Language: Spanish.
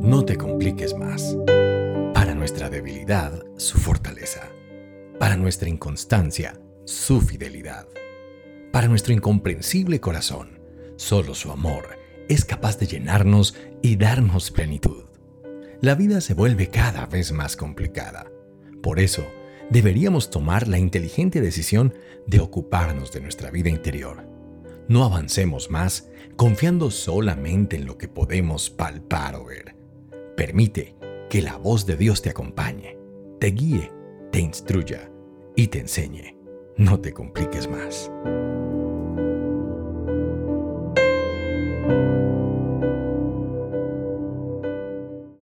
No te compliques más. Para nuestra debilidad, su fortaleza. Para nuestra inconstancia, su fidelidad. Para nuestro incomprensible corazón, solo su amor es capaz de llenarnos y darnos plenitud. La vida se vuelve cada vez más complicada. Por eso, deberíamos tomar la inteligente decisión de ocuparnos de nuestra vida interior. No avancemos más confiando solamente en lo que podemos palpar o ver. Permite que la voz de Dios te acompañe, te guíe, te instruya y te enseñe. No te compliques más.